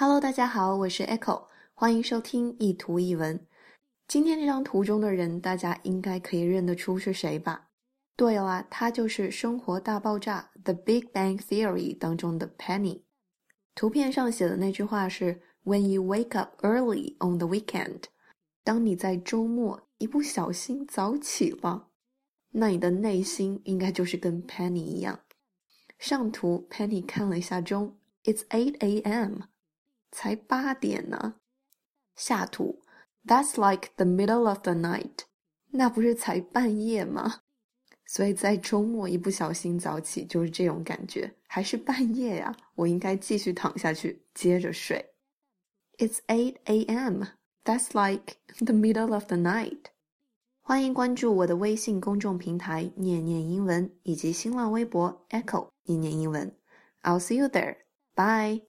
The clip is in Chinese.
Hello，大家好，我是 Echo，欢迎收听一图一文。今天这张图中的人，大家应该可以认得出是谁吧？对了，他就是《生活大爆炸》The Big Bang Theory 当中的 Penny。图片上写的那句话是 “When you wake up early on the weekend”，当你在周末一不小心早起了，那你的内心应该就是跟 Penny 一样。上图，Penny 看了一下钟，It's eight a.m. 才八点呢。下图，That's like the middle of the night，那不是才半夜吗？所以在周末一不小心早起就是这种感觉，还是半夜呀，我应该继续躺下去接着睡。It's eight a.m. That's like the middle of the night。欢迎关注我的微信公众平台“念念英文”以及新浪微博 “Echo 念念英文”。I'll see you there. Bye.